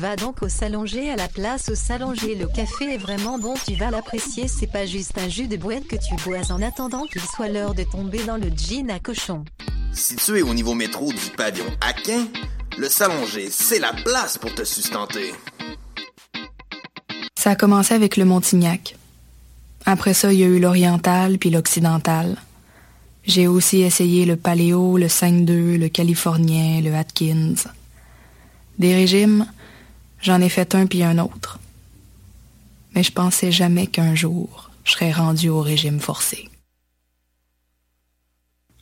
Va donc au Salonger à la place au Salonger. Le café est vraiment bon, tu vas l'apprécier. C'est pas juste un jus de boîte que tu bois en attendant qu'il soit l'heure de tomber dans le jean à cochon. Situé au niveau métro du pavillon Aquin, le Salonger, c'est la place pour te sustenter. Ça a commencé avec le Montignac. Après ça, il y a eu l'oriental puis l'occidental. J'ai aussi essayé le paléo, le 5-2, le californien, le Atkins. Des régimes, j'en ai fait un puis un autre. Mais je pensais jamais qu'un jour, je serais rendu au régime forcé.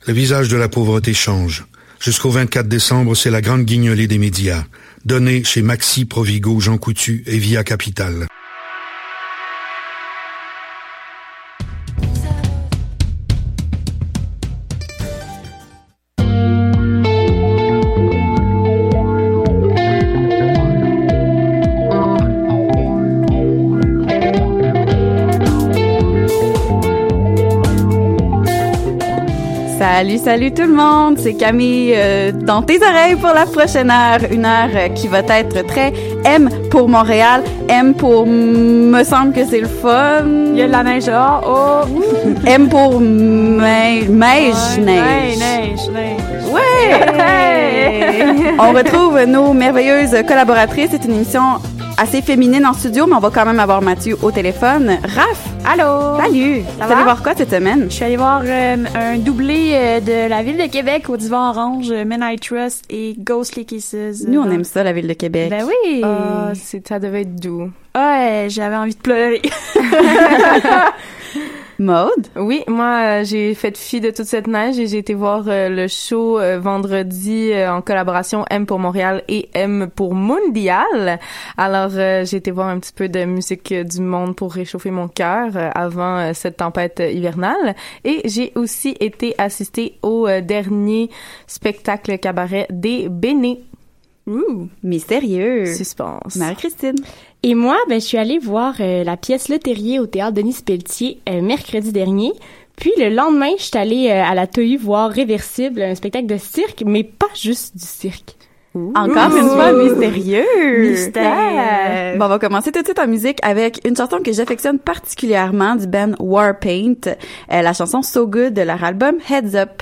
Le visage de la pauvreté change. Jusqu'au 24 décembre, c'est la grande guignolée des médias. Donnée chez Maxi, Provigo, Jean Coutu et Via Capital. Salut, salut tout le monde, c'est Camille euh, dans tes oreilles pour la prochaine heure, une heure euh, qui va être très M pour Montréal, M pour me semble que c'est le fun. Il y a de la neige dehors, oh. M pour neige. neige, neige. Ouais! on retrouve nos merveilleuses collaboratrices. C'est une émission assez féminine en studio, mais on va quand même avoir Mathieu au téléphone. Raph! Allô? Salut! Ça T'es allé va? voir quoi cette semaine? Je suis allée voir euh, un doublé euh, de la ville de Québec au divan orange, euh, Men I Trust et Ghostly Kisses. Nous, on aime ça, la ville de Québec. Ben oui! Ah, c'est- ça devait être doux. Ouais, j'avais envie de pleurer. Maude? Oui, moi, euh, j'ai fait fi de toute cette neige et j'ai été voir euh, le show euh, vendredi en collaboration M pour Montréal et M pour Mondial. Alors, j'ai été voir un petit peu de musique du monde pour réchauffer mon cœur avant cette tempête hivernale. Et j'ai aussi été assister au dernier spectacle cabaret des Bénés. Ouh, mystérieux. Suspense. Marie-Christine. Et moi, ben, je suis allée voir euh, la pièce Le Terrier au théâtre Denis Pelletier euh, mercredi dernier. Puis le lendemain, je suis allée euh, à la TEU voir Réversible, un spectacle de cirque, mais pas juste du cirque. Encore une fois, mystérieux. Mystère. Bon, on va commencer tout de suite en musique avec une chanson que j'affectionne particulièrement du band Warpaint, euh, la chanson So Good de leur album Heads Up.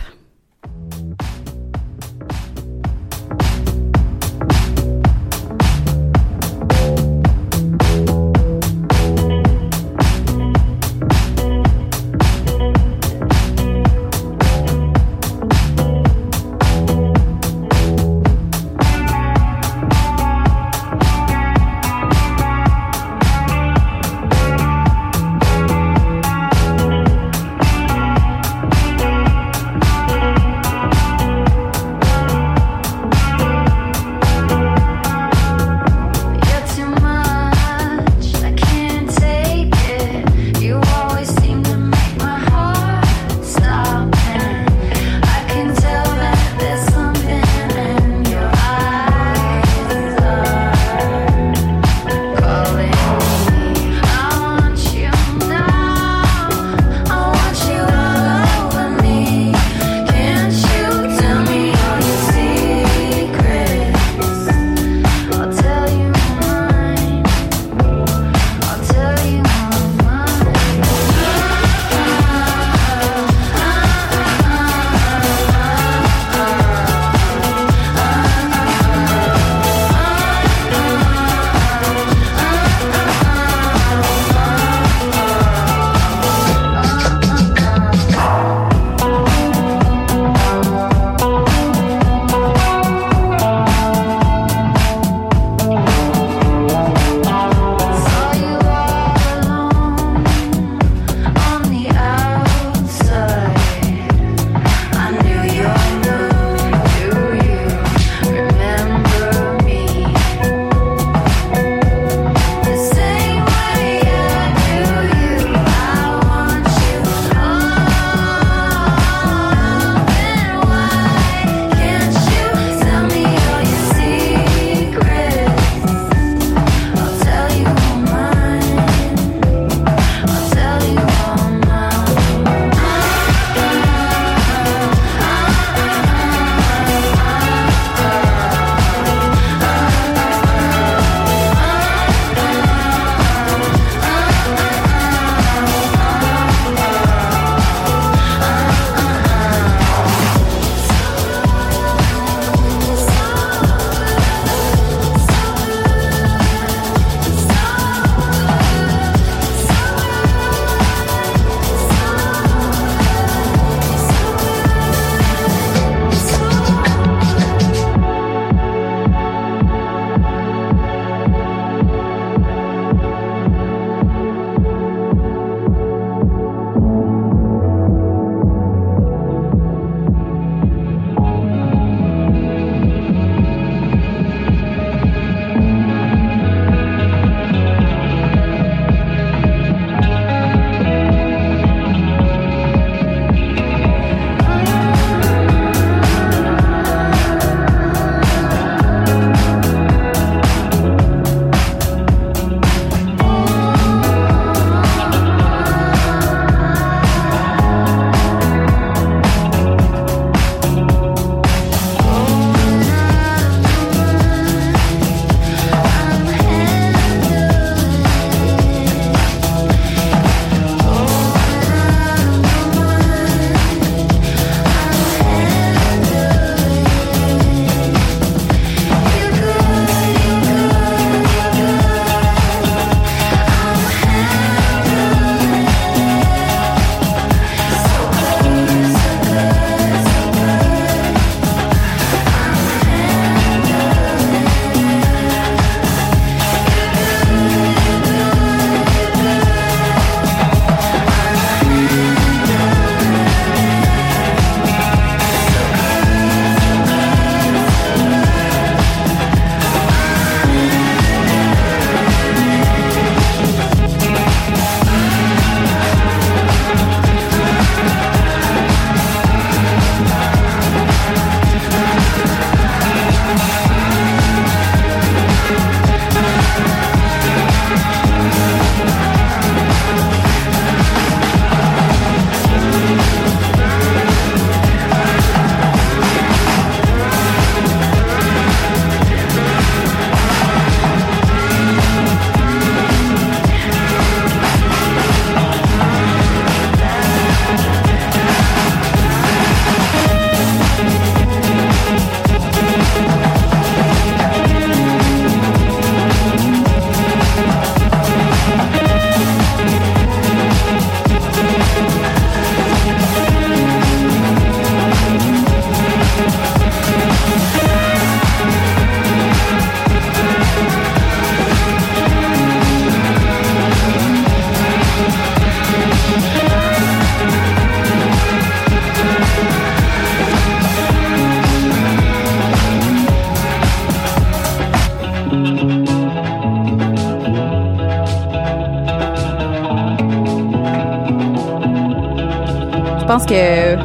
Pense que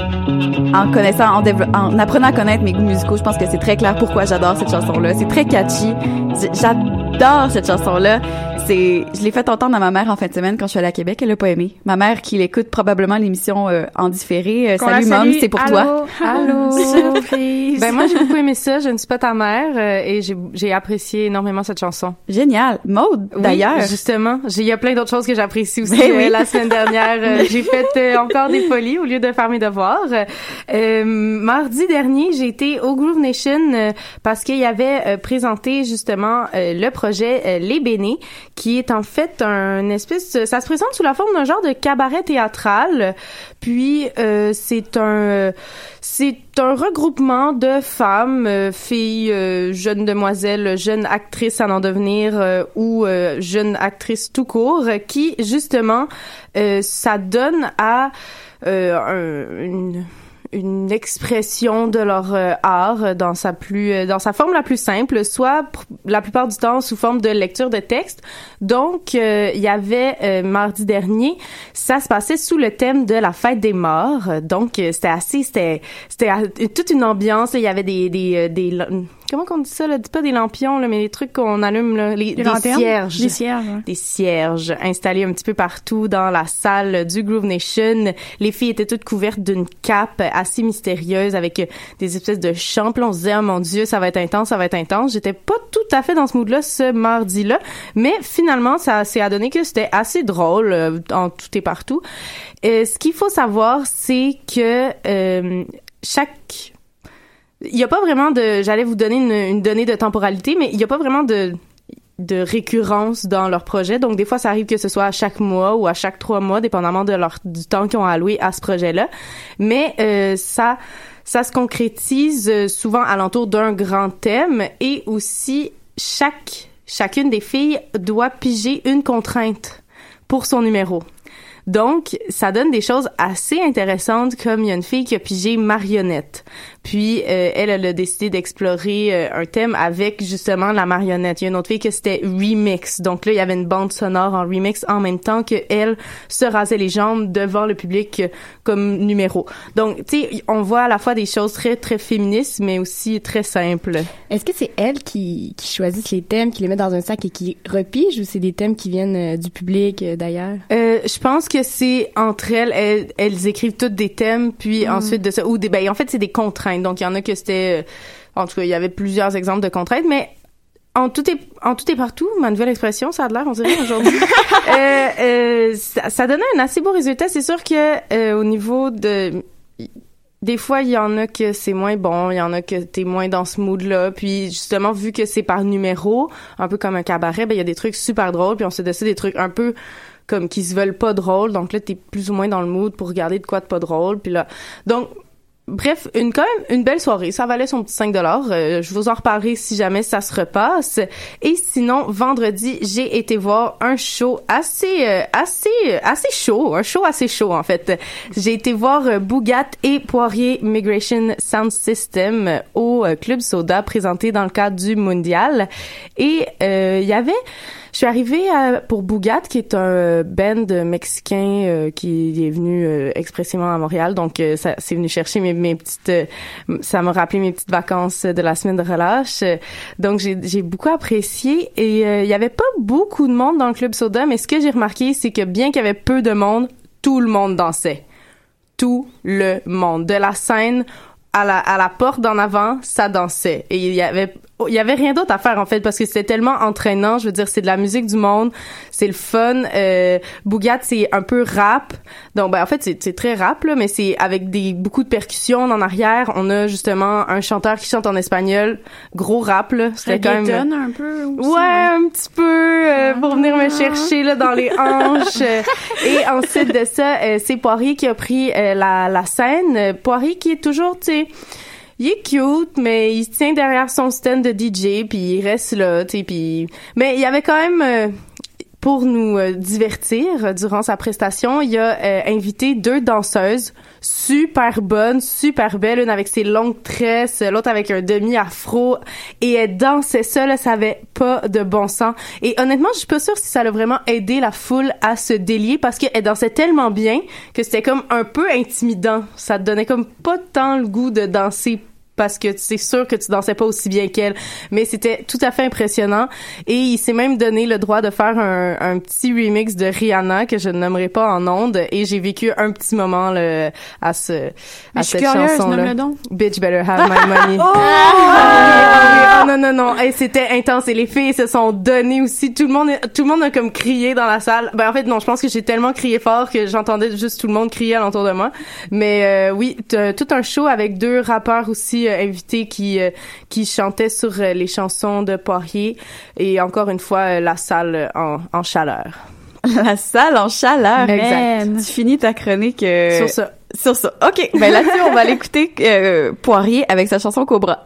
en connaissant, en, apprenant à connaître mes goûts musicaux, je pense que c'est très clair pourquoi j'adore cette chanson-là. C'est très catchy. J'adore cette chanson-là. C'est, je l'ai fait entendre à ma mère en fin de semaine quand je suis allée à Québec. Elle l'a pas aimé. Ma mère qui l'écoute probablement l'émission euh, en différé. Euh, salut mom, c'est pour Allô? toi. Allô? Surprise. Ben moi j'ai beaucoup aimé ça. Je ne suis pas ta mère euh, et j'ai j'ai apprécié énormément cette chanson. Génial. Maude, Oui, d'ailleurs. justement, j'ai- il y a plein d'autres choses que j'apprécie aussi. Ben Euh, oui. la semaine dernière, euh, j'ai fait euh, encore des folies au lieu de faire mes devoirs. Euh, mardi dernier, j'ai été au Groove Nation euh, parce qu'il y avait euh, présenté justement euh, le projet euh, Les Bénés, qui est en fait un espèce, ça se présente sous la forme d'un genre de cabaret théâtral. Puis euh, c'est un, c'est un regroupement de femmes, euh, filles, euh, jeunes demoiselles, jeunes actrices à en devenir euh, ou euh, jeunes actrices tout court, qui justement ça donne à un- une une expression de leur euh, art dans sa plus euh, dans sa forme la plus simple soit la plupart du temps sous forme de lecture de texte. Donc euh, il y avait euh, mardi dernier ça se passait sous le thème de la fête des morts. Donc c'était assez c'était c'était toute une ambiance. Il y avait des des des comment qu'on dit ça là? Pas des lampions là mais les trucs qu'on allume là les, Des des cierges Des cierges, ouais. des cierges installés un petit peu partout dans la salle du Groove Nation. Les filles étaient toutes couvertes d'une cape assez mystérieuse avec euh, des espèces de chants. Puis on se disait, oh mon Dieu, ça va être intense, ça va être intense. J'étais pas tout à fait dans ce mood-là ce mardi-là, mais finalement, ça s'est adonné que c'était assez drôle euh, en tout et partout. Euh, ce qu'il faut savoir, c'est que euh, chaque il y a pas vraiment de j'allais vous donner une, une donnée de temporalité mais il y a pas vraiment de de récurrence dans leur projet. Donc, des fois, ça arrive que ce soit à chaque mois ou à chaque trois mois, dépendamment de leur, du temps qu'ils ont alloué à ce projet-là. Mais euh, ça, ça se concrétise euh, souvent alentour d'un grand thème et aussi chaque, chacune des filles doit piger une contrainte pour son numéro. Donc, ça donne des choses assez intéressantes, comme il y a une fille qui a pigé marionnette. Puis, euh, elle, elle a décidé d'explorer euh, un thème avec, justement, la marionnette. Il y a une autre fille que c'était remix. Donc là, il y avait une bande sonore en remix en même temps que elle se rasait les jambes devant le public euh, comme numéro. Donc, tu sais, on voit à la fois des choses très, très féministes, mais aussi très simples. Est-ce que c'est elles qui, qui choisissent les thèmes, qui les mettent dans un sac et qui repigent ou c'est des thèmes qui viennent euh, du public euh, d'ailleurs? Euh, je pense que c'est entre elles, elles, elles écrivent toutes des thèmes, puis Mm. ensuite de ça, ou des, ben, en fait, c'est des contraintes. Donc, il y en a que c'était, euh, en tout cas, il y avait plusieurs exemples de contraintes, mais en tout et en tout et partout, ma nouvelle expression, ça a l'air, on dirait aujourd'hui. euh, euh, ça, ça donnait un assez beau résultat. C'est sûr que euh, au niveau de des fois, il y en a que c'est moins bon, il y en a que t'es moins dans ce mood-là. Puis justement, vu que c'est par numéro, un peu comme un cabaret, ben il y a des trucs super drôles, puis on se décide des trucs un peu comme qui se veulent pas drôles. Donc là, t'es plus ou moins dans le mood pour regarder de quoi de pas drôle. Puis là, donc Bref, une quand même une belle soirée. Ça valait son petit 5 dollars. Euh, je vous en reparlerai si jamais ça se repasse. Et sinon, vendredi, j'ai été voir un show assez euh, assez euh, assez chaud, un show assez chaud en fait. J'ai été voir euh, Bougat et Poirier Migration Sound System au Club Soda présenté dans le cadre du mondial. Et il y avait je suis arrivée à- pour Bougat, qui est un euh, band mexicain euh, qui est venu euh, expressément à Montréal. Donc, euh, ça c'est venu chercher mes, mes petites... euh, ça m'a rappelé mes petites vacances de la semaine de relâche. Euh, Donc, j'ai j'ai beaucoup apprécié. Et euh, il y avait pas beaucoup de monde dans le Club Soda, mais ce que j'ai remarqué, c'est que bien qu'il y avait peu de monde, tout le monde dansait. Tout le monde. De la scène à la, à la porte d'en avant, ça dansait. Et il y avait, il y avait rien d'autre à faire, en fait, parce que c'était tellement entraînant. Je veux dire, c'est de la musique du monde. C'est le fun. Euh, Bougat, c'est un peu rap. Donc, ben, en fait, c'est, c'est très rap, là, mais c'est avec des, beaucoup de percussions en arrière. On a justement un chanteur qui chante en espagnol. Gros rap, là. C'était quand même. Un peu aussi, Ouais, un petit peu euh, pour venir me chercher là dans les hanches. Euh, Et ensuite de ça, euh, c'est Poirier qui a pris euh, la, la scène. Euh, Poirier qui est toujours, tu sais, il est cute, mais il se tient derrière son stand de DJ, puis il reste là, tu sais, puis... Mais il y avait quand même... pour nous euh, divertir euh, durant sa prestation, il a euh, invité deux danseuses super bonnes, super belles, une avec ses longues tresses, l'autre avec un demi-afro, et elle dansait ça, là, ça avait pas de bon sens. Et honnêtement, je suis pas sûre si ça a vraiment aidé la foule à se délier parce qu'elle dansait tellement bien que c'était comme un peu intimidant. Ça donnait comme pas tant le goût de danser parce que c'est sûr que tu dansais pas aussi bien qu'elle. Mais c'était tout à fait impressionnant. Et il s'est même donné le droit de faire un, un, petit remix de Rihanna que je ne nommerai pas en ondes. Et j'ai vécu un petit moment là, à ce à cette chanson-là. Bitch better have my money. oh! oh! non non non. Et c'était intense. Et les filles se sont données aussi. Tout le monde tout le monde a comme crié dans la salle. Ben en fait non, je pense que j'ai tellement crié fort que j'entendais juste tout le monde crier alentour de moi. Mais euh, oui, tout un show avec deux rappeurs aussi euh, invités qui euh, qui chantaient sur euh, les chansons de Poirier et encore une fois la salle en, en chaleur. La salle en chaleur. Exact. Tu finis ta chronique sur ça. Sur ça. OK. Ben là-dessus, on va l'écouter Poirier avec sa chanson Cobra.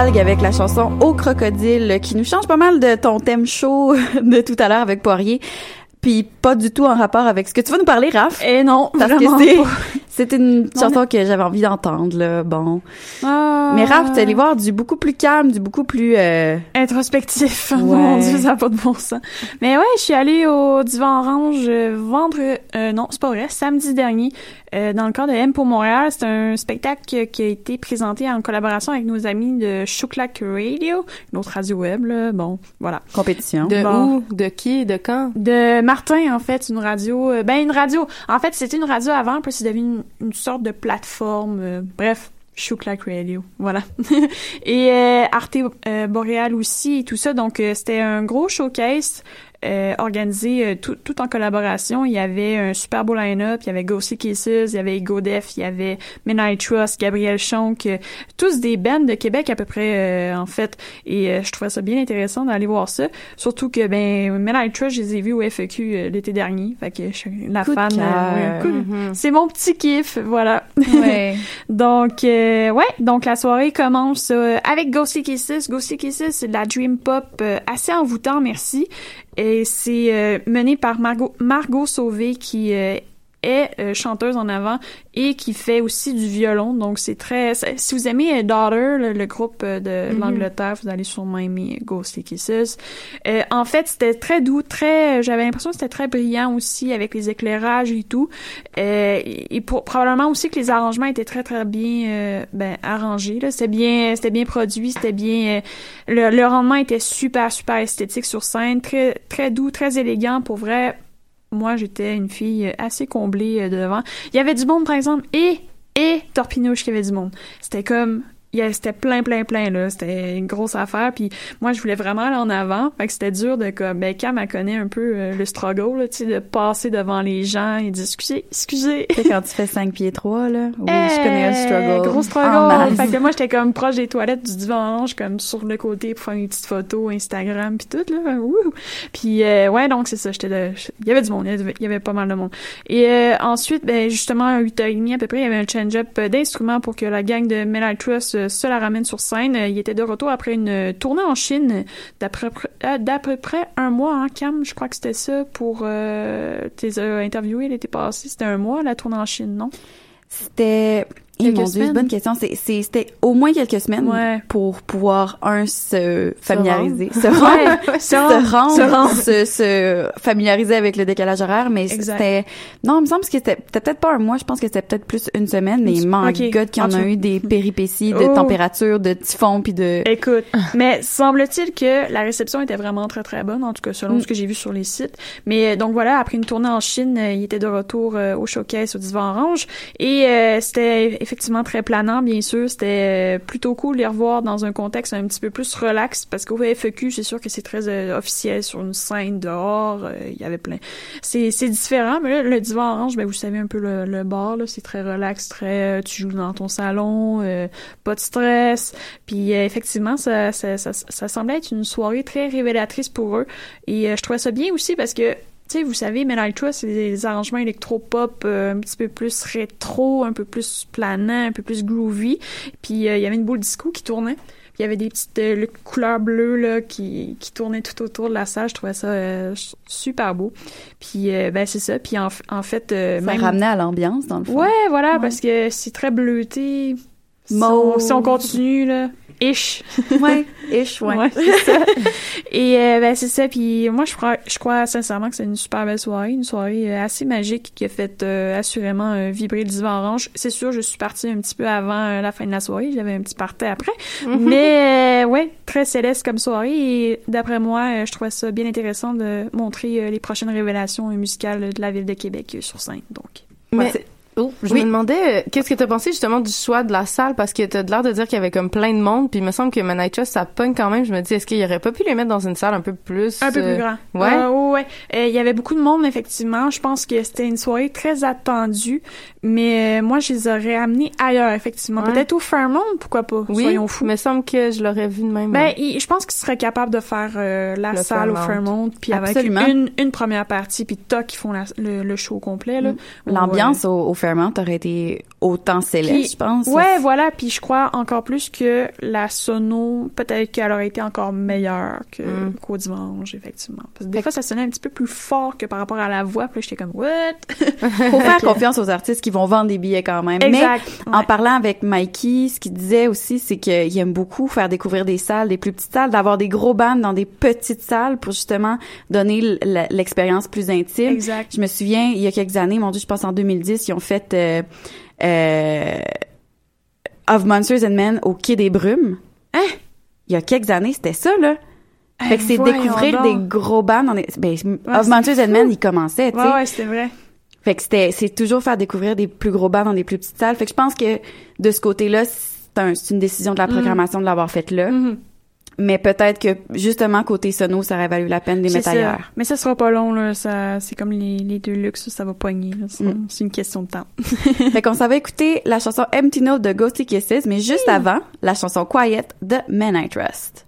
Avec la chanson Au crocodile qui nous change pas mal de ton thème chaud de tout à l'heure avec Poirier. Puis pas du tout en rapport avec ce que tu vas nous parler, Raph. Et non, parce que c'est c'est une Non, chanson que j'avais envie d'entendre là. Bon, Ah. Mais Raph, t'es allé voir du beaucoup plus calme, du beaucoup plus euh... introspectif. Ouais. Mon Dieu, ça n'a pas de bon sens. Mais ouais, je suis allée au Divan Orange euh, vendredi, euh, non, c'est pas vrai, samedi dernier, euh, dans le cadre de M pour Montréal. C'est un spectacle qui, a été présenté en collaboration avec nos amis de Chouclac Radio, une autre radio web, là. Bon, voilà. compétition. De Bon. où? De qui? De quand? De Martin, en fait, une radio. euh, ben, une radio. En fait, c'était une radio avant, puis c'est devenu une, une sorte de plateforme. euh, bref. Chouclac Radio, voilà. et euh, Arte euh, Boréal aussi et tout ça. Donc, euh, c'était un gros showcase euh, organisé euh, tout, tout en collaboration. Il y avait un super beau line-up. Il y avait Ghostly Kisses, il y avait Ego Def, il y avait Midnight Trust, Gabriel Chonk, euh, tous des bands de Québec à peu près, euh, en fait. Et euh, je trouvais ça bien intéressant d'aller voir ça. Surtout que, ben, Midnight Trust, je les ai vus au FEQ euh, l'été dernier. Fait que je suis la Coup fan. ouais, Mhm. C'est mon petit kiff, voilà. Ouais. Donc, euh, ouais, donc la soirée commence euh, avec Ghostly Kisses. Ghostly Kisses, c'est de la dream pop euh, assez envoûtant, merci. Et c'est euh, mené par Margot, Margot Sauvé qui euh, est euh, chanteuse en avant et qui fait aussi du violon. Donc, c'est très... Si vous aimez euh, Daughter, le, le groupe euh, de Mhm. l'Angleterre, vous allez sûrement aimer Ghostly Kisses. Euh, en fait, c'était très doux, très... J'avais l'impression que c'était très brillant aussi avec les éclairages et tout. Euh, et pour, probablement aussi que les arrangements étaient très très bien euh, ben, arrangés. Là. C'était bien, c'était bien produit, c'était bien. euh, le, le rendement était super super esthétique sur scène, très très doux, très élégant. Pour vrai, moi j'étais une fille assez comblée euh, devant. Il y avait du monde par exemple et et Torpinouche qui avait du monde. C'était comme c'était plein plein plein là c'était une grosse affaire puis moi je voulais vraiment aller en avant fait que c'était dur de comme ben Cam elle connaît un peu euh, le struggle là, tu sais de passer devant les gens et dire excusez Tu sais, quand tu fais 5 pieds 3, là. Oui, je connais le struggle. Gros En struggle. masse. fait que moi, j'étais comme proche des toilettes du divan orange, comme sur le côté pour faire une petite photo Instagram puis tout, là. Wouhou. Puis, euh, ouais, donc c'est ça. J'étais de- Il y avait du monde. Il y avait, il y avait pas mal de monde. Et euh, ensuite, ben, justement, à 8h30 à peu près, il y avait un change-up euh, d'instruments pour que la gang de Metal Trust se la ramène sur scène. Euh, Il était de retour après une euh, tournée en Chine euh, d'à peu près un mois, hein, Cam. Je crois que c'était ça pour... Euh, tes interviewé l'été passé. C'était un mois, la tournée en Chine, non? C'était Quelques mon Dieu, bonne question. C'était au moins quelques semaines Ouais. pour pouvoir, un, se familiariser, se rendre. se rendre. Se rendre. se, se familiariser avec le décalage horaire, mais c'était, non, il me semble que c'était, peut-être pas un mois, je pense que c'était peut-être plus une semaine, mais Une- my ok. God qu'il y en En a eu des péripéties de Oh. température, de typhon, puis de... Écoute, mais semble-t-il que la réception était vraiment très très bonne, en tout cas selon Mm. ce que j'ai vu sur les sites. Mais euh, donc voilà, après une tournée en Chine, euh, il était de retour euh, au showcase au Divan Orange et euh, c'était effectivement très planant, bien sûr. C'était euh, plutôt cool de les revoir dans un contexte un petit peu plus relax parce qu'au FEQ, c'est sûr que c'est très euh, officiel sur une scène dehors. euh, Il y avait plein. C'est différent, mais le Divan Orange, ben vous savez un peu le, le bar c'est très relax, très tu joues dans ton salon, pas de stress. Puis effectivement, ça, ça, ça, ça semblait être une soirée très révélatrice pour eux. Et je trouvais ça bien aussi parce que, sais, vous savez, Metal Trust, c'est des arrangements électro-pop euh, un petit peu plus rétro, un peu plus planant, un peu plus groovy. Puis euh, il y avait une boule disco qui tournait. Puis il y avait des petites euh, le- couleurs bleues là, qui, qui tournaient tout autour de la salle. Je trouvais ça euh, super beau. Puis euh, ben c'est ça. Puis en, en fait... euh, Ça même- ramenait à l'ambiance, dans le fond. Ouais, voilà, parce que c'est très bleuté. Si Mauve. on, si on continue, là, ish. Ouais, ish, ouais. c'est ça. Et euh, ben c'est ça. Puis moi, je crois, je crois sincèrement que c'est une super belle soirée, une soirée euh, assez magique qui a fait euh, assurément euh, vibrer le divan orange. C'est sûr, je suis partie un petit peu avant euh, la fin de la soirée. J'avais un petit party après, mais euh, ouais, très céleste comme soirée. Et d'après moi, euh, je trouvais ça bien intéressant de montrer euh, les prochaines révélations musicales de la ville de Québec euh, sur scène. Donc. Mais c'est- oh, je Oui. me demandais, euh, qu'est-ce que t'as pensé justement du choix de la salle? Parce que t'as l'air de dire qu'il y avait comme plein de monde, puis il me semble que Trust ça pogne quand même. Je me dis, est-ce qu'il aurait pas pu les mettre dans une salle un peu plus Un peu euh, plus grand. Ouais? Euh, ouais, ouais. Euh, Il y avait beaucoup de monde, effectivement. Je pense que c'était une soirée très attendue, mais euh, moi, je les aurais amenés ailleurs, effectivement. Ouais. Peut-être au Fairmont, pourquoi pas? Oui, Soyons fous. me semble que je l'aurais vu de même. Ben, il- je pense qu'ils seraient capables de faire euh, la Le salle au Fairmont. Puis avec Absolument. une, une première partie, puis toc, ils font la- le, le show complet, là. L'ambiance au, au Fairmont aurait été autant céleste, je pense. Ouais, voilà. Puis je crois encore plus que la sono, peut-être qu'elle aurait été encore meilleure que Mm. qu'au dimanche, effectivement. Parce que des fois, ça sonnait un petit peu plus fort que par rapport à la voix. Puis j'étais comme, what? Faut faire confiance aux artistes qui vont vendre des billets quand même. Exact, Mais en parlant avec Mikey, ce qu'il disait aussi, c'est qu'il aime beaucoup faire découvrir des salles, des plus petites salles, d'avoir des gros bands dans des petites salles pour justement donner l'expérience plus intime. Exact. Je me souviens, il y a quelques années, mon Dieu, je pense en 2010, ils ont fait euh, euh, Of Monsters and Men au Quai des Brumes. Hein? Il y a quelques années, c'était ça, là. Fait que c'est découvrir donc. des gros bands dans des, ben, Of Monsters and. Men, il commençait, tu sais. Ouais, ouais, c'était vrai. Fait que c'était, c'est toujours faire découvrir des plus gros bands dans des plus petites salles. Fait que je pense que de ce côté-là, c'est, un- c'est une décision de la Mhm. programmation de l'avoir faite là. Mais peut-être que justement côté sono, ça aurait valu la peine de les mettre ailleurs. Mais ça sera pas long, là. Ça, c'est comme les, les deux luxe, ça va. C'est Mm. c'est une question de temps. fait qu'on va écouter la chanson Empty Note de Ghosty Kisses, mais juste avant, la chanson Quiet de Men I Trust.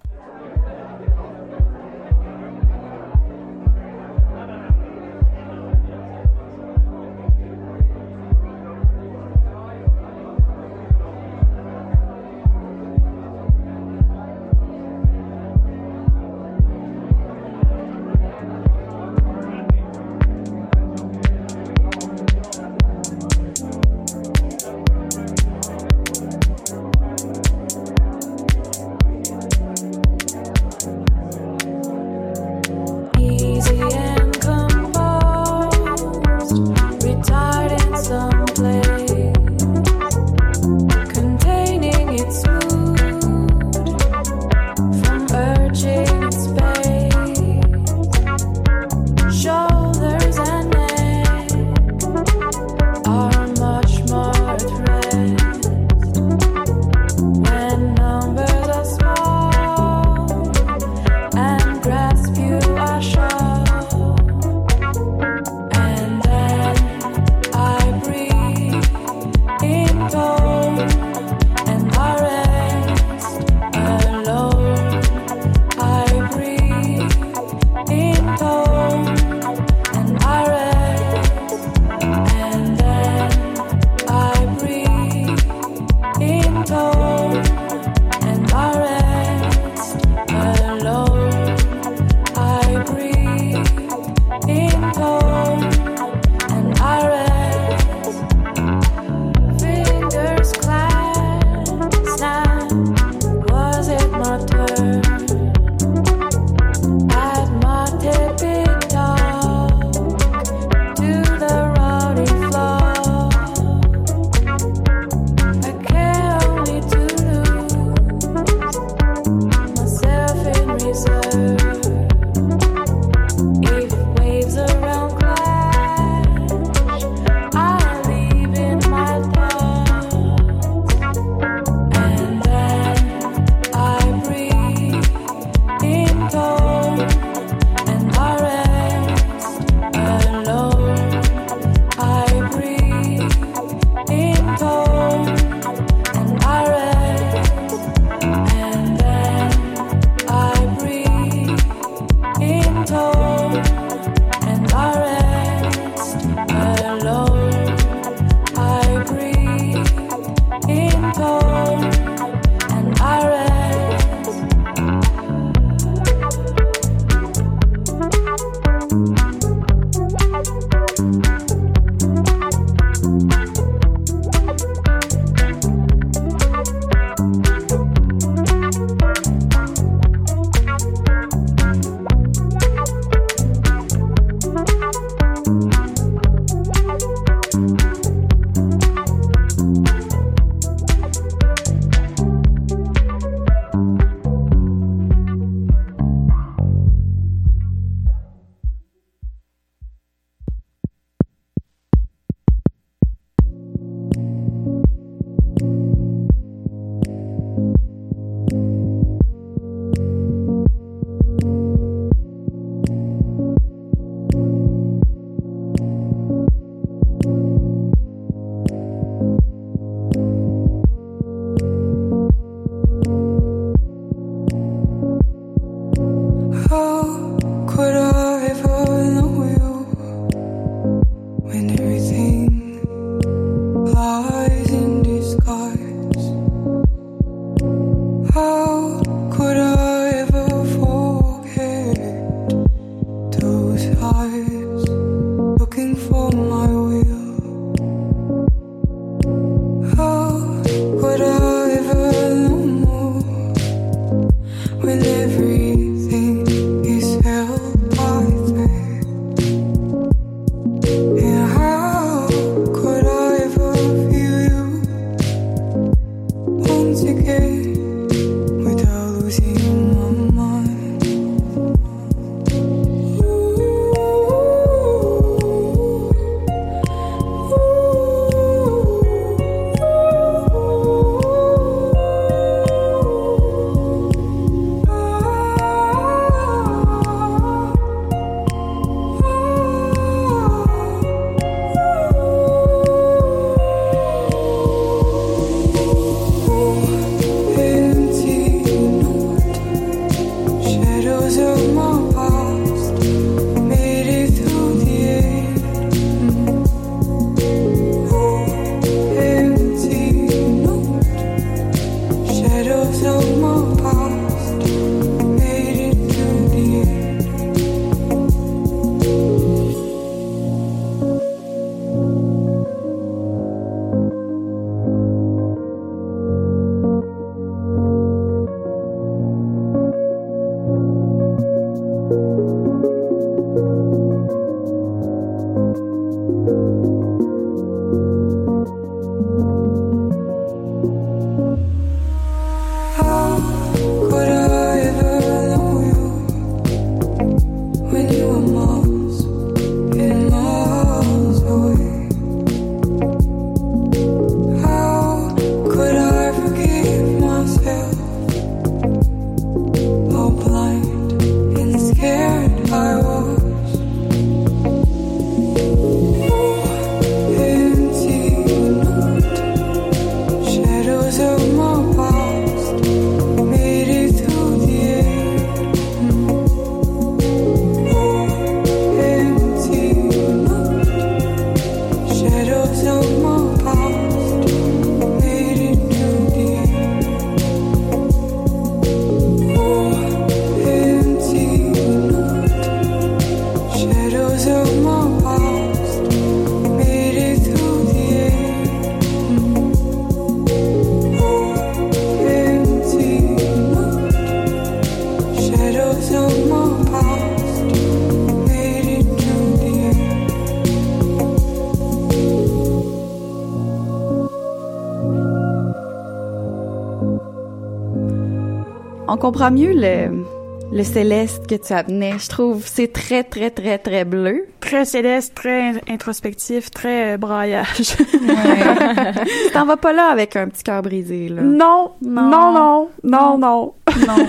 Comprend mieux le, le céleste que tu amenais. Je trouve c'est très, très, très, très bleu. Très céleste, très introspectif, très euh, braillage. tu t'en vas pas là avec un petit cœur brisé, là. Non, non, non, non, non. non.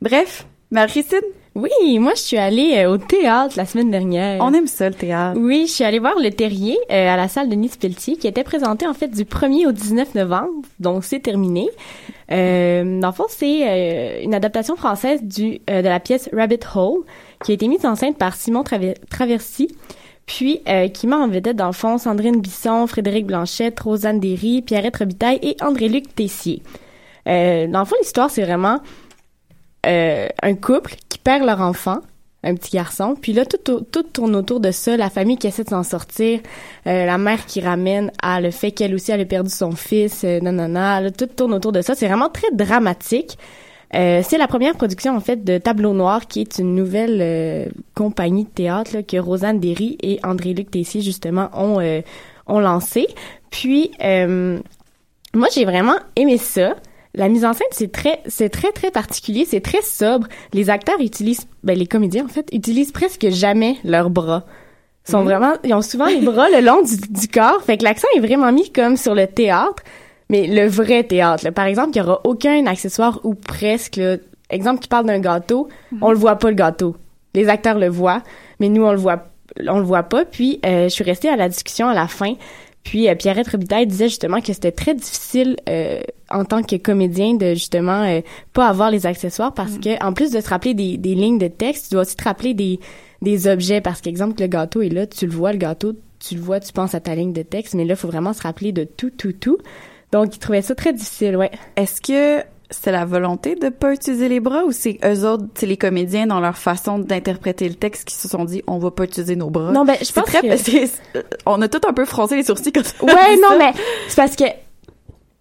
Bref, Marie-Christine? Oui, moi je suis allée euh, au théâtre la semaine dernière. On aime ça, le théâtre. Oui, je suis allée voir Le Terrier euh, à la salle de Nice Pelletier qui était présenté en fait du 1er au 19 novembre, donc c'est terminé. Euh, dans le fond, c'est euh, une adaptation française du euh, de la pièce Rabbit Hole qui a été mise en scène par Simon Traver- Traversy, puis euh, qui met en vedette dans le fond Sandrine Bisson, Frédéric Blanchette, Rosanne Derry, Pierrette Robitaille et André-Luc Tessier. Euh, dans le fond, l'histoire, c'est vraiment euh, un couple qui perd leur enfant, un petit garçon, puis là, tout, tout tourne autour de ça, la famille qui essaie de s'en sortir, euh, la mère qui ramène à le fait qu'elle aussi, elle a perdu son fils, euh, nanana, là, tout tourne autour de ça. C'est vraiment très dramatique. Euh, c'est la première production, en fait, de Tableau Noir, qui est une nouvelle compagnie de théâtre que Rosanne Derry et André-Luc Tessier, justement, ont, euh, ont lancé. Puis, moi, j'ai vraiment aimé ça. La mise en scène, c'est très, c'est très, très particulier, c'est très sobre. Les acteurs utilisent, ben, les comédiens, en fait, utilisent presque jamais leurs bras. Ils sont Mhm. vraiment, ils ont souvent les bras le long du, du corps. Fait que l'accent est vraiment mis comme sur le théâtre, mais le vrai théâtre. là. Par exemple, il y aura aucun accessoire ou presque, là. Exemple qui parle d'un gâteau, on le voit pas le gâteau. Les acteurs le voient, mais nous, on le voit, on le voit pas. Puis, euh, je suis restée à la discussion à la fin. Puis euh, Pierrette Robitaille disait justement que c'était très difficile euh, en tant que comédien de justement euh, pas avoir les accessoires parce que en plus de te rappeler des, des lignes de texte, tu dois aussi te rappeler des, des objets parce qu'exemple le gâteau est là, tu le vois le gâteau, tu le vois, tu penses à ta ligne de texte, mais là il faut vraiment se rappeler de tout tout tout. Donc il trouvait ça très difficile, ouais. Est-ce que c'est la volonté de pas utiliser les bras ou c'est eux autres, c'est les comédiens dans leur façon d'interpréter le texte qui se sont dit on va pas utiliser nos bras? Non, ben, je pense très, que- c'est- on a tout un peu froncé les sourcils quand on Ouais, non, ça. mais c'est parce que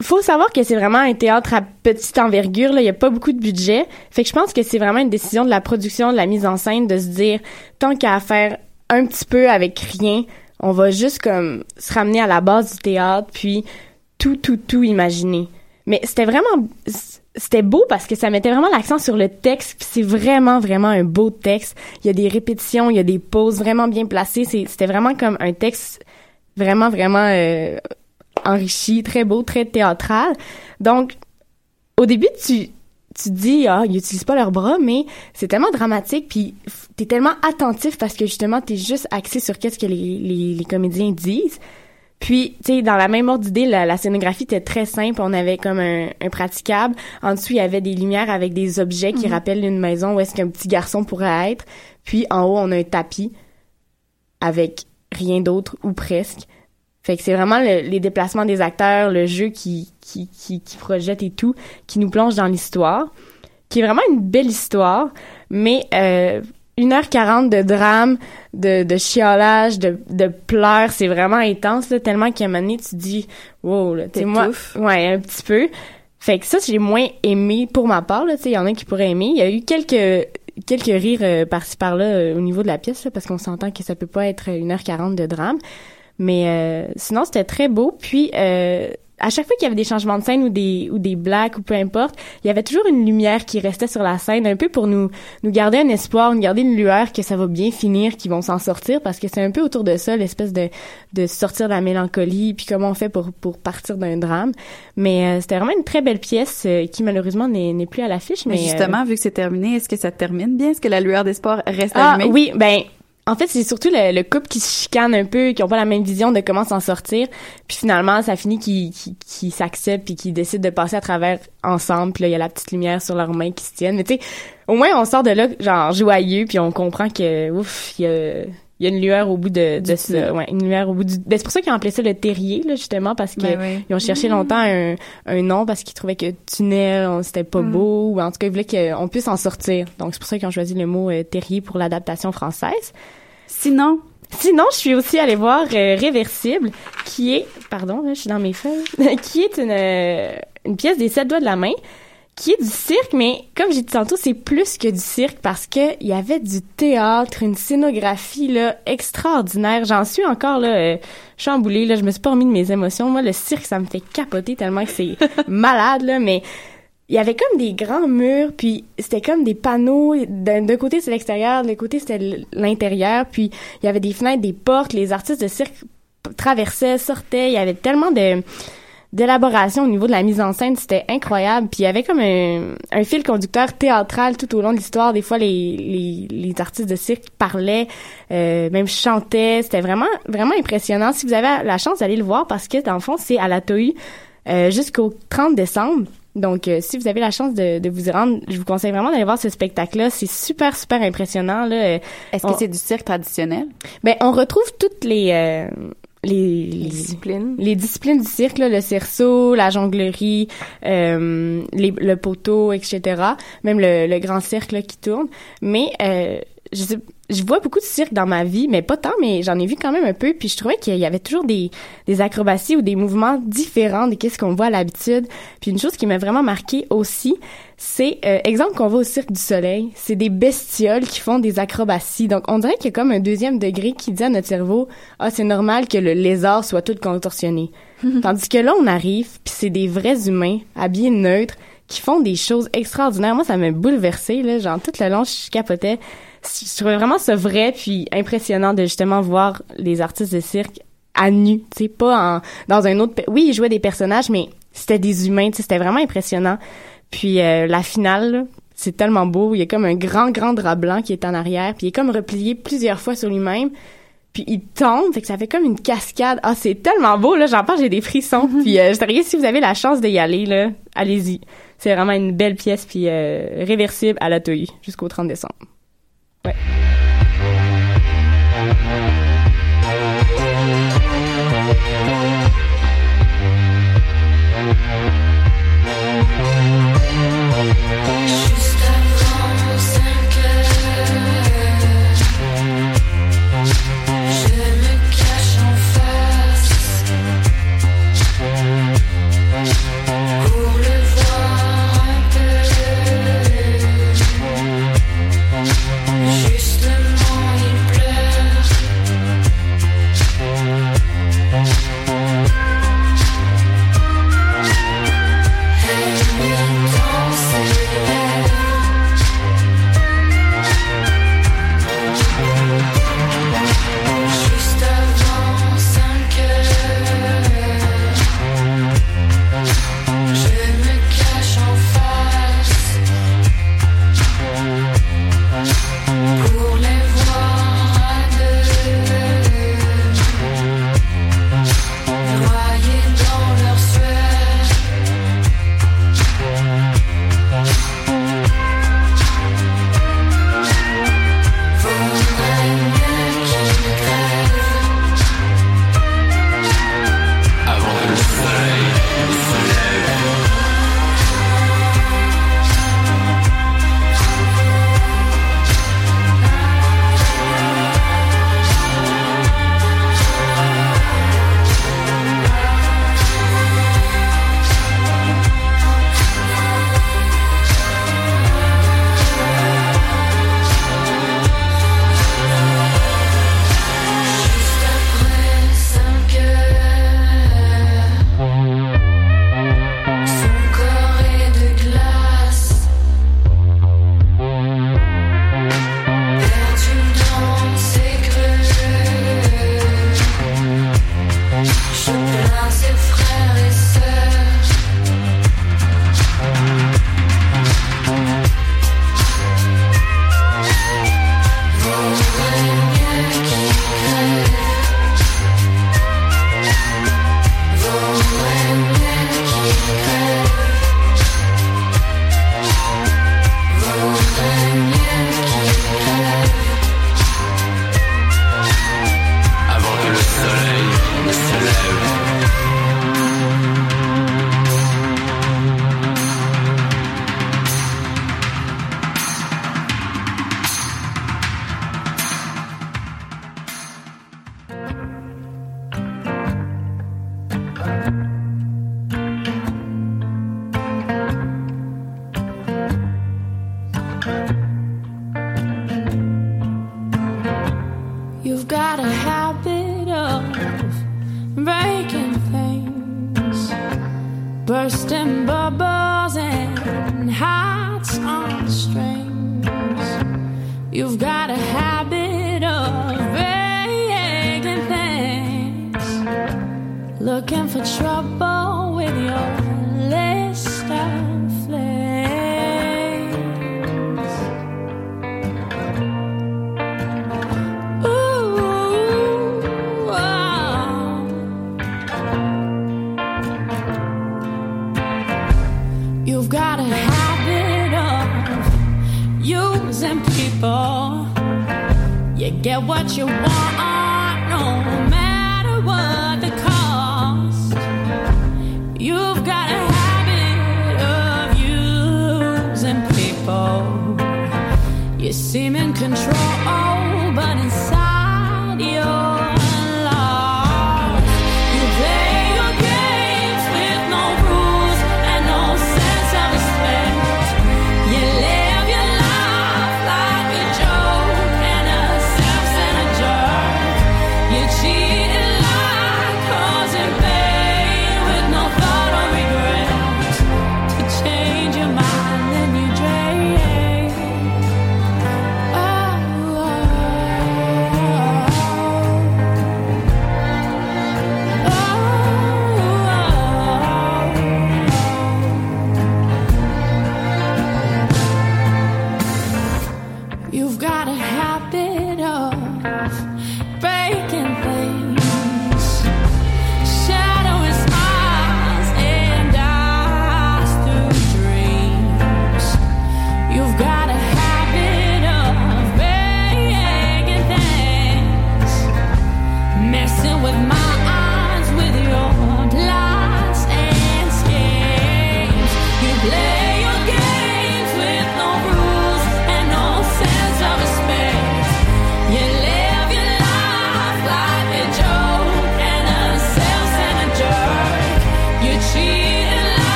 faut savoir que c'est vraiment un théâtre à petite envergure. Là, il y a pas beaucoup de budget. Fait que je pense que c'est vraiment une décision de la production, de la mise en scène, de se dire tant qu'à faire un petit peu avec rien, on va juste comme se ramener à la base du théâtre, puis tout, tout, tout imaginer. Mais c'était vraiment, c'était beau parce que ça mettait vraiment l'accent sur le texte. C'est vraiment, vraiment un beau texte. Il y a des répétitions, il y a des pauses vraiment bien placées. C'était vraiment comme un texte vraiment, vraiment euh, enrichi, très beau, très théâtral. Donc, au début, tu tu dis ah ils utilisent pas leurs bras mais c'est tellement dramatique puis t'es tellement attentif parce que justement t'es juste axé sur qu'est-ce que les, les, les comédiens disent puis tu sais dans la même ordre d'idée la, la scénographie était très simple. On avait comme un, un praticable. En dessous il y avait des lumières avec des objets qui Mhm. rappellent une maison où est-ce qu'un petit garçon pourrait être. Puis en haut on a un tapis avec rien d'autre ou presque. Fait que c'est vraiment le- les déplacements des acteurs, le jeu qui, qui, qui, qui projette et tout, qui nous plonge dans l'histoire, qui est vraiment une belle histoire, mais euh, 1h40 de drame, de, de chiolage, de, de pleurs, c'est vraiment intense, là, tellement qu'à un moment donné, tu dis, wow, là, tu moi, ouais, un petit peu. Fait que ça, j'ai moins aimé pour ma part, là, tu sais, il y en a qui pourraient aimer. Il y a eu quelques quelques rires euh, par-ci par-là euh, au niveau de la pièce, là, parce qu'on s'entend que ça peut pas être 1h40 de drame. Mais euh, sinon, c'était très beau. Puis, euh, à chaque fois qu'il y avait des changements de scène ou des ou des blagues ou peu importe, il y avait toujours une lumière qui restait sur la scène, un peu pour nous nous garder un espoir, nous garder une lueur que ça va bien finir, qu'ils vont s'en sortir, parce que c'est un peu autour de ça, l'espèce de de sortir de la mélancolie, puis comment on fait pour pour partir d'un drame. Mais euh, c'était vraiment une très belle pièce euh, qui malheureusement n'est n'est plus à l'affiche. Mais Mais, euh, justement, vu que c'est terminé, est-ce que ça termine bien? Est-ce que la lueur d'espoir reste ah allumée? oui, ben en fait, c'est surtout le, le couple qui se chicane un peu, qui ont pas la même vision de comment s'en sortir. Puis finalement, ça finit qu'ils s'acceptent puis qu'ils décident de passer à travers ensemble. Puis là, il y a la petite lumière sur leurs mains qui se tiennent. Mais tu sais, au moins, on sort de là, genre, joyeux, puis on comprend que, ouf, il y a, il y a une lueur au bout de, de ça. Ouais, une lueur au bout du. Ben, c'est pour ça qu'ils ont appelé ça le terrier, là, justement, parce que Ben ouais. ont cherché longtemps un, un nom parce qu'ils trouvaient que tunnel, c'était pas Mm. beau, ou en tout cas, ils voulaient qu'on puisse en sortir. Donc, c'est pour ça qu'ils ont choisi le mot euh, terrier pour l'adaptation française. Sinon? Sinon, je suis aussi allée voir euh, Réversible, qui est, pardon, là, je suis dans mes feuilles, qui est une, euh, une pièce des sept doigts de la main, qui est du cirque, mais comme j'ai dit tantôt, c'est plus que du cirque parce que il y avait du théâtre, une scénographie là extraordinaire. J'en suis encore là euh, chamboulée là, je me suis pas remis de mes émotions. Moi, le cirque, ça me fait capoter tellement que c'est malade là, mais il y avait comme des grands murs, puis c'était comme des panneaux. D'un côté, c'est l'extérieur, de l'autre côté, c'était l'intérieur. Puis il y avait des fenêtres, des portes. Les artistes de cirque traversaient, sortaient. Il y avait tellement de d'élaboration au niveau de la mise en scène, c'était incroyable. Puis il y avait comme un, un fil conducteur théâtral tout au long de l'histoire. Des fois, les, les, les artistes de cirque parlaient, euh, même chantaient. C'était vraiment vraiment impressionnant. Si vous avez la chance d'aller le voir, parce que dans le fond, c'est à la TOU euh, jusqu'au 30 décembre. Donc, euh, si vous avez la chance de, de vous y rendre, je vous conseille vraiment d'aller voir ce spectacle-là. C'est super, super impressionnant. Là. Est-ce que c'est du cirque traditionnel? Ben, on retrouve toutes les... les, les disciplines. Les disciplines du cirque, là, le cerceau, la jonglerie, euh, les, le poteau, etc. Même le, le grand cirque là, qui tourne. Mais euh, je, sais- je vois beaucoup de cirque dans ma vie, mais pas tant, mais j'en ai vu quand même un peu. Puis je trouvais qu'il y avait toujours des, des acrobaties ou des mouvements différents de qu'est-ce qu'on voit à l'habitude. Puis une chose qui m'a vraiment marqué aussi, c'est euh, exemple qu'on va au cirque du soleil, c'est des bestioles qui font des acrobaties. Donc on dirait qu'il y a comme un deuxième degré qui dit à notre cerveau ah c'est normal que le lézard soit tout contorsionné. Tandis que là on arrive puis c'est des vrais humains habillés neutres qui font des choses extraordinaires. Moi ça m'a bouleversé là, genre tout le long je capotais. Je trouvais vraiment ça vrai puis impressionnant de justement voir les artistes de cirque à nu, tu sais pas en dans un autre oui, ils jouaient des personnages mais c'était des humains, tu sais, c'était vraiment impressionnant. Puis euh, la finale, c'est tellement beau, il y a comme un grand grand drap blanc qui est en arrière, puis il est comme replié plusieurs fois sur lui-même. Puis il tombe, fait que ça fait comme une cascade. Ah, c'est tellement beau là, j'en parle, j'ai des frissons. puis euh, je dirais si vous avez la chance d'y aller là, allez-y. C'est vraiment une belle pièce puis euh, réversible à l'atelier jusqu'au 30 décembre. Ouais.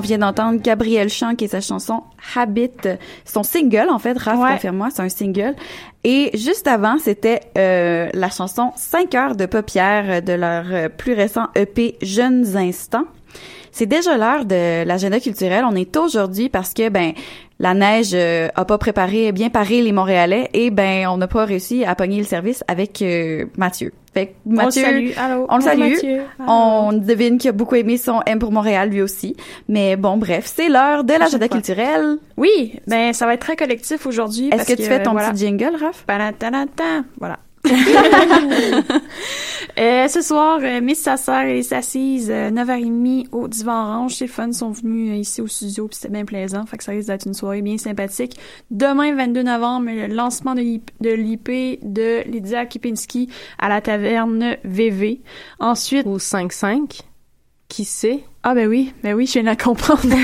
On vient d'entendre Gabriel Chant qui est sa chanson Habit, son single en fait, Raph, confirme-moi, c'est un single. Et juste avant, c'était euh, la chanson 5 heures de paupières de leur euh, plus récent EP Jeunes Instants. C'est déjà l'heure de l'agenda culturel. On est aujourd'hui parce que ben la neige euh, a pas préparé bien paré les Montréalais et ben on n'a pas réussi à pogner le service avec euh, Mathieu. Fait que On le Mathieu, salue. Allô. on le salue. Mathieu. On devine qu'il a beaucoup aimé son M pour Montréal lui aussi. Mais bon, bref, c'est l'heure de l'agenda culturel. Oui, ben ça va être très collectif aujourd'hui. Est-ce que tu fais ton voilà. petit jingle, Raph? Voilà. Euh, ce soir, euh, Miss Sasser et les Assises, euh, 9h30 au Divan Orange. C'est fun, sont venus euh, ici au studio, puis c'était bien plaisant. Fait que ça risque d'être une soirée bien sympathique. Demain, 22 novembre, le lancement de l'IP de, Lydia Kipinski à la taverne VV. Ensuite... Au 5-5. Qui sait? Ah ben oui, ben oui, je viens de la comprendre.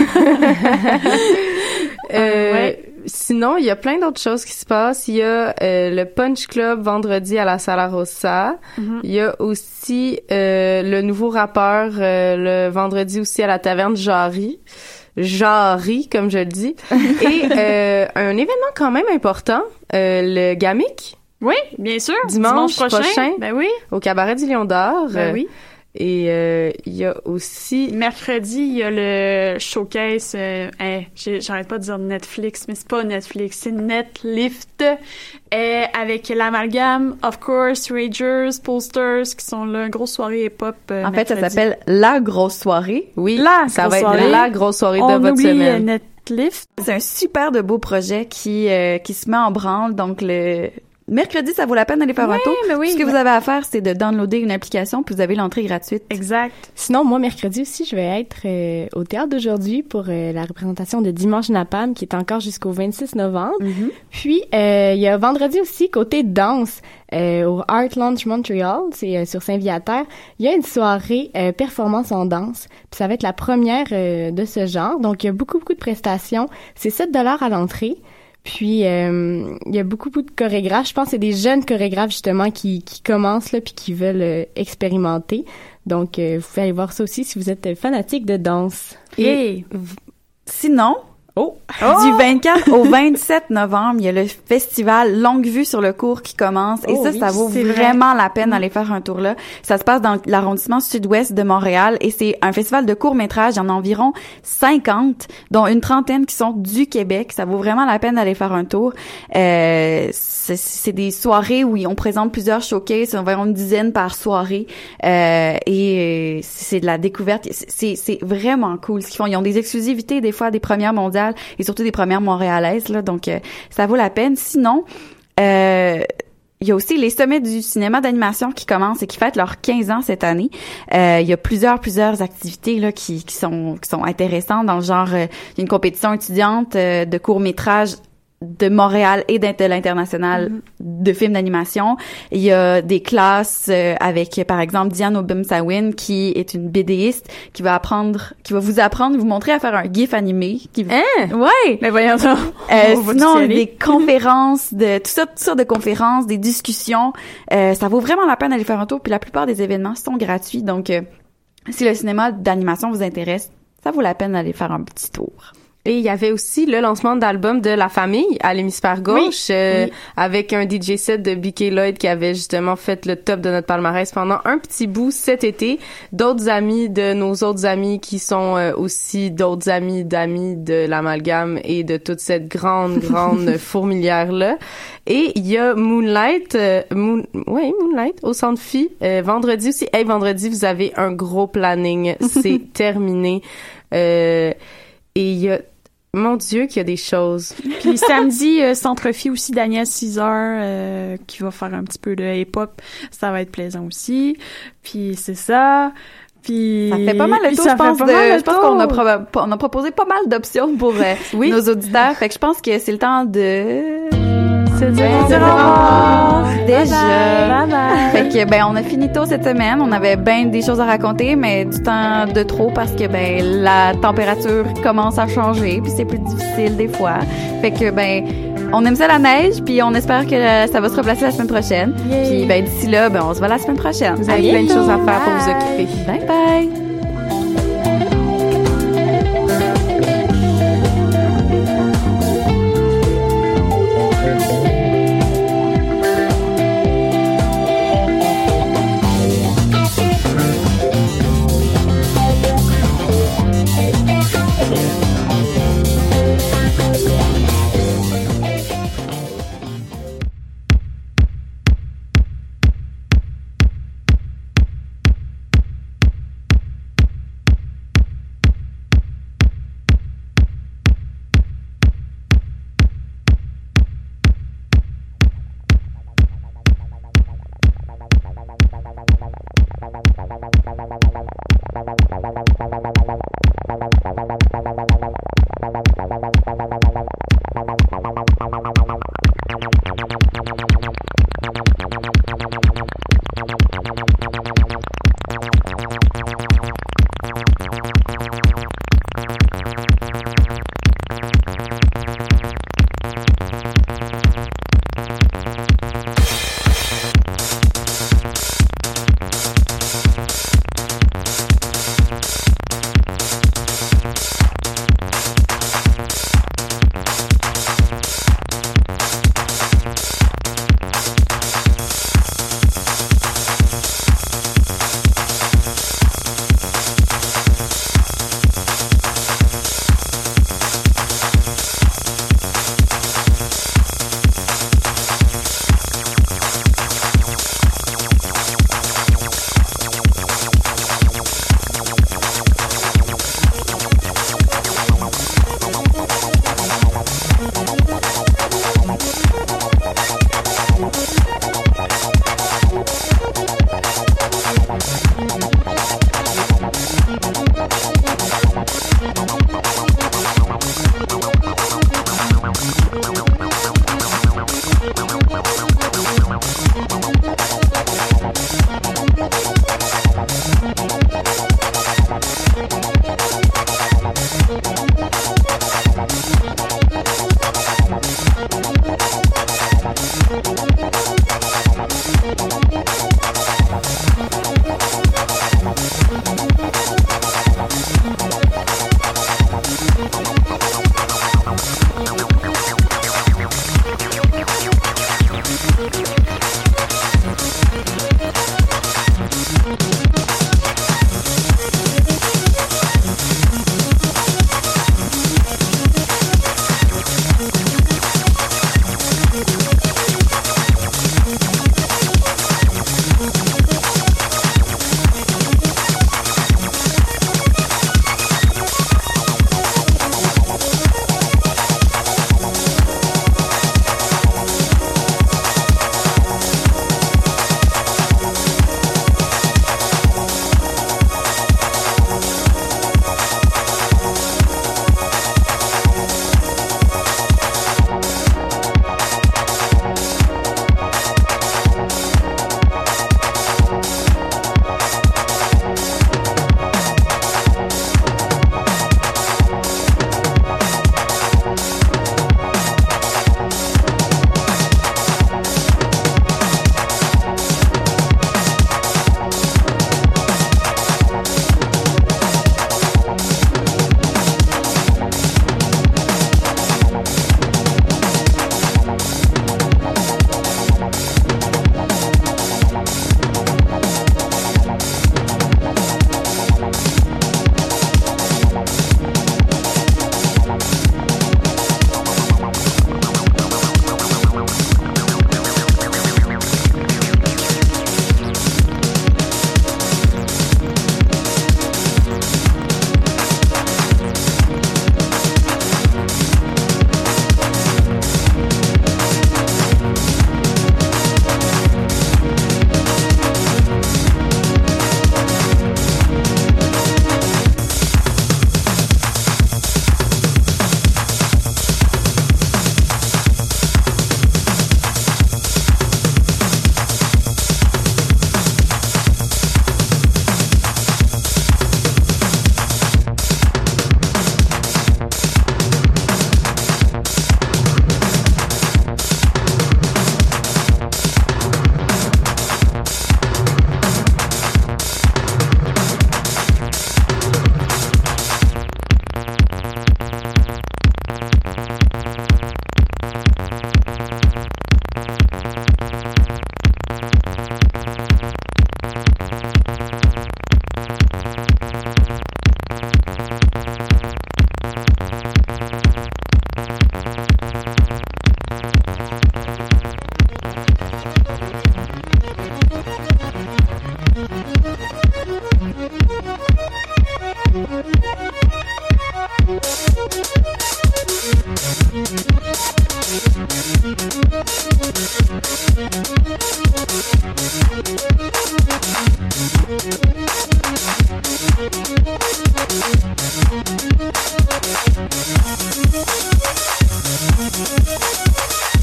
Euh, ouais. Sinon, il y a plein d'autres choses qui se passent. Il y a euh, le Punch Club vendredi à la Sala Rossa. Mhm. Il y a aussi euh, le nouveau rappeur euh, le vendredi aussi à la Taverne Jarry. jarry, comme je le dis. Et euh, un événement quand même important, euh, le GAMIC. Oui, bien sûr. Dimanche, Dimanche prochain. prochain. Ben oui. Au Cabaret du Lion d'Or. Ben oui. Et euh, il y a aussi... Mercredi, il y a le showcase. Euh, j'ai- J'arrête pas de dire Netflix, mais c'est pas Netflix, c'est Netlift. Euh, avec l'amalgame, of course, Ragers, Posters, qui sont là, grosse soirée hip-hop. euh, En fait, ça s'appelle La Grosse Soirée. Oui, La ça va être la grosse soirée de votre oublie, semaine. euh, Netlift. C'est un super de beau projet qui euh, qui se met en branle. Donc le mercredi, ça vaut la peine d'aller faire un tour. mais oui, Ce que ouais. vous avez à faire, c'est de downloader une application, puis vous avez l'entrée gratuite. Exact. Sinon, moi, mercredi aussi, je vais être euh, au théâtre d'aujourd'hui pour euh, la représentation de Dimanche Napam, qui est encore jusqu'au 26 novembre. Puis, euh, il y a vendredi aussi, côté danse, euh, au Art Lounge Montreal, c'est euh, sur Saint-Viateur, il y a une soirée euh, performance en danse. Puis ça va être la première euh, de ce genre. Donc, il y a beaucoup, beaucoup de prestations. C'est 7 dollars à l'entrée. Puis euh, il y a beaucoup, beaucoup de chorégraphes. Je pense que c'est des jeunes chorégraphes justement qui, qui commencent là puis qui veulent euh, expérimenter. Donc euh, vous pouvez aller voir ça aussi si vous êtes fanatique de danse. Et sinon, Oh! du 24 au 27 novembre, il y a le festival Longue Vue sur le cours qui commence. Et Oh ça, oui, ça vaut vrai. vraiment la peine d'aller faire un tour là. Ça se passe dans l'arrondissement sud-ouest de Montréal et c'est un festival de courts-métrages. Il y en a environ 50, dont une trentaine qui sont du Québec. Ça vaut vraiment la peine d'aller faire un tour. Euh, c'est- des soirées où on présente plusieurs showcases, environ une dizaine par soirée. Euh, et euh, c'est de la découverte. C'est vraiment cool ce qu'ils font. Ils ont des exclusivités, des fois des premières mondiales et surtout des premières montréalaises. Donc, euh, ça vaut la peine. Sinon, euh, il y a aussi les sommets du cinéma d'animation qui commencent et qui fêtent leurs 15 ans cette année. Euh, il y a plusieurs, plusieurs activités qui, sont intéressantes dans le genre euh, une compétition étudiante de court métrage de Montréal et de l'international de films d'animation. Il y a des classes euh, avec, par exemple, Diane Obumsawin, qui est une BDiste, qui va apprendre, qui va vous apprendre, vous montrer à faire un gif animé. Qui... Hein? Ouais! Mais voyons ça. Euh, sinon, des conférences, de tout ça, toutes sortes de conférences, des discussions. Euh, ça vaut vraiment la peine d'aller faire un tour. Puis la plupart des événements sont gratuits. Donc, euh, si le cinéma d'animation vous intéresse, ça vaut la peine d'aller faire un petit tour. Et il y avait aussi le lancement d'album de La Famille à l'hémisphère gauche euh, Oui. avec un DJ set de BK Lloyd qui avait justement fait le top de notre palmarès pendant un petit bout cet été. D'autres amis de nos autres amis qui sont euh, aussi d'autres amis d'amis de l'amalgame et de toute cette grande, grande fourmilière là. Et il y a Moonlight, euh, Moon, ouais, Moonlight au Centre Phi euh, vendredi aussi. Hey, vendredi, vous avez un gros planning. C'est terminé. Euh, et il y a mon Dieu, qu'il y a des choses. Puis samedi, euh, Centre-Fille aussi, Daniel Caesar, euh, qui va faire un petit peu de hip-hop. Ça va être plaisant aussi. Puis c'est ça. Puis... Ça fait pas mal le tour, ça je fait pense. de- je pense qu'on a, on a proposé pas mal d'options pour euh, nos auditeurs. Fait que je pense que c'est le temps de... Se dire au revoir. Déjà. Bye bye. Fait que ben on a fini tôt cette semaine. On avait bien des choses à raconter, mais du temps de trop parce que ben la température commence à changer, puis c'est plus difficile des fois. Fait que ben on aime ça la neige, puis on espère que euh, ça va se replacer la semaine prochaine. Puis ben d'ici là, ben on se voit la semaine prochaine. Vous avez plein de choses à faire pour vous occuper. Bye bye.